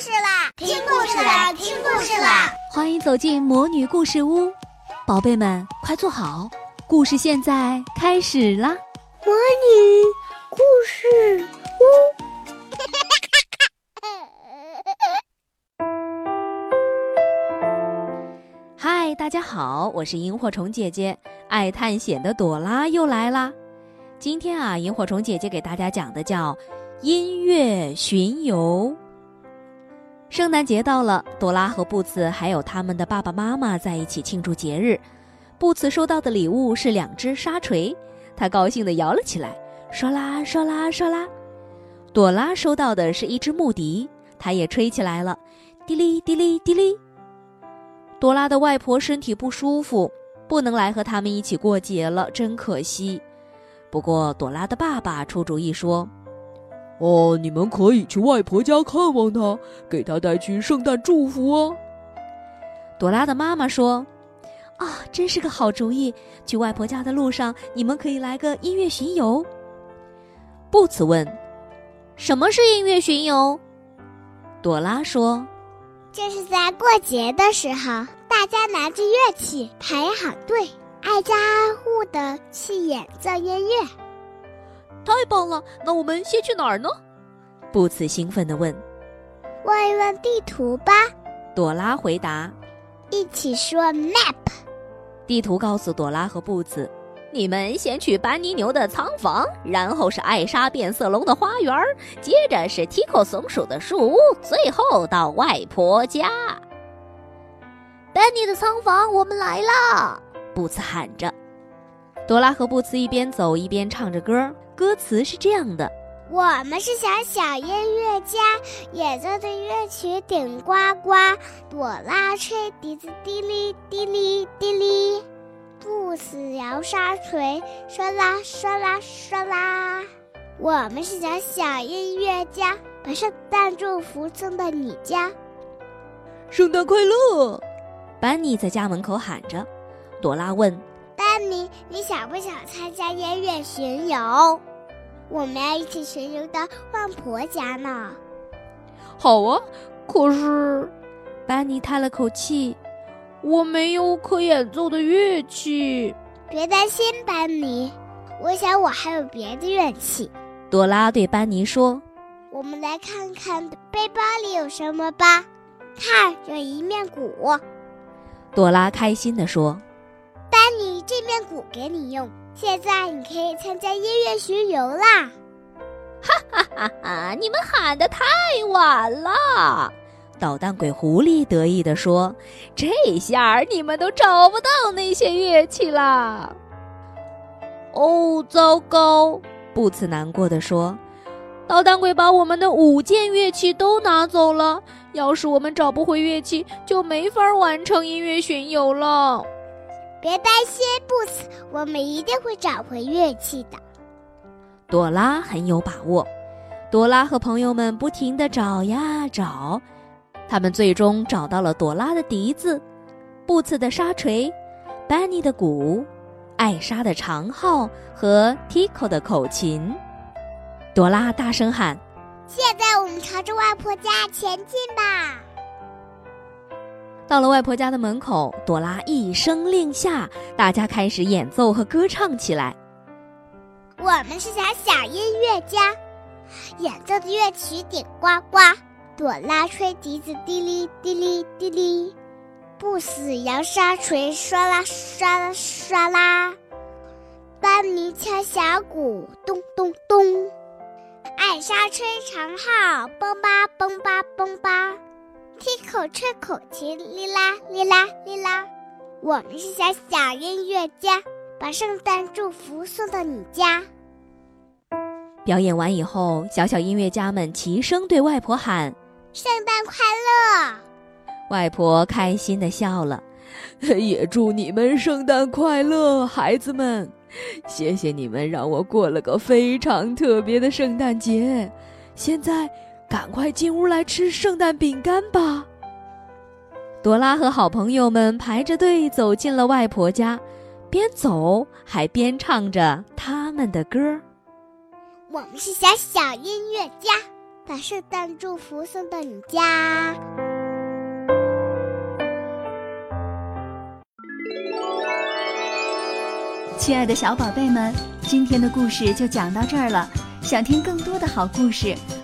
事啦！听故事啦！听故事啦！欢迎走进魔女故事屋，宝贝们快坐好，故事现在开始啦！魔女故事屋，嗨，大家好，我是萤火虫姐姐，爱探险的朵拉又来啦！今天啊，萤火虫姐姐给大家讲的叫。音乐巡游。圣诞节到了，朵拉和布茨还有他们的爸爸妈妈在一起庆祝节日。布茨收到的礼物是两只沙锤，他高兴地摇了起来，唰啦唰啦唰啦。朵拉收到的是一只木笛，她也吹起来了，滴哩滴哩滴哩。朵拉的外婆身体不舒服，不能来和他们一起过节了，真可惜。不过朵拉的爸爸出主意说。哦，你们可以去外婆家看望她，给她带去圣诞祝福哦。朵拉的妈妈说：“啊，真是个好主意！去外婆家的路上，你们可以来个音乐巡游。”布茨问：“什么是音乐巡游？”朵拉说：“这是在过节的时候，大家拿着乐器排好队，挨家挨户的去演奏音乐。”太棒了！那我们先去哪儿呢？布茨兴奋地问。问一问地图吧。朵拉回答。一起说 map。地图告诉朵拉和布茨：你们先去班尼牛的仓房，然后是艾莎变色龙的花园，接着是 Tico 松鼠的树屋，最后到外婆家。班尼的仓房，我们来啦！布茨喊着。朵拉和布茨一边走一边唱着歌。歌词是这样的：我们是小小音乐家，演奏的乐曲顶呱呱。朵拉吹笛子，滴哩滴哩滴哩；布茨摇沙锤，唰啦唰啦唰啦。我们是小小音乐家，把圣诞祝福送到你家。圣诞快乐！班尼在家门口喊着。朵拉问。你想不想参加音乐巡游？我们要一起巡游到外婆家呢。好啊，可是，班尼叹了口气，我没有可演奏的乐器。别担心，班尼，我想我还有别的乐器。朵拉对班尼说：“我们来看看背包里有什么吧。看，有一面鼓。”朵拉开心地说。班尼，这面鼓给你用。现在你可以参加音乐巡游啦！哈哈哈哈！你们喊的太晚了。捣蛋鬼狐狸得意地说：“这下你们都找不到那些乐器啦。”哦，糟糕！布茨难过的说：“捣蛋鬼把我们的五件乐器都拿走了。要是我们找不回乐器，就没法完成音乐巡游了。”别担心，布斯，我们一定会找回乐器的。朵拉很有把握。朵拉和朋友们不停地找呀找，他们最终找到了朵拉的笛子、布茨的沙锤、班尼的鼓、艾莎的长号和 Tico 的口琴。朵拉大声喊：“现在我们朝着外婆家前进吧！”到了外婆家的门口，朵拉一声令下，大家开始演奏和歌唱起来。我们是小小音乐家，演奏的乐曲顶呱呱。朵拉吹笛子，滴哩滴哩滴哩；布斯摇沙锤，唰啦唰啦唰啦；班尼敲小鼓，咚咚咚；艾莎吹长号，嘣吧嘣吧嘣吧。听口吹口琴，哩啦哩啦哩啦。我们是小小音乐家，把圣诞祝福送到你家。表演完以后，小小音乐家们齐声对外婆喊：“圣诞快乐！”外婆开心的笑了，也祝你们圣诞快乐，孩子们！谢谢你们让我过了个非常特别的圣诞节。现在。赶快进屋来吃圣诞饼干吧！朵拉和好朋友们排着队走进了外婆家，边走还边唱着他们的歌。我们是小小音乐家，把圣诞祝福送到你家。亲爱的小宝贝们，今天的故事就讲到这儿了。想听更多的好故事，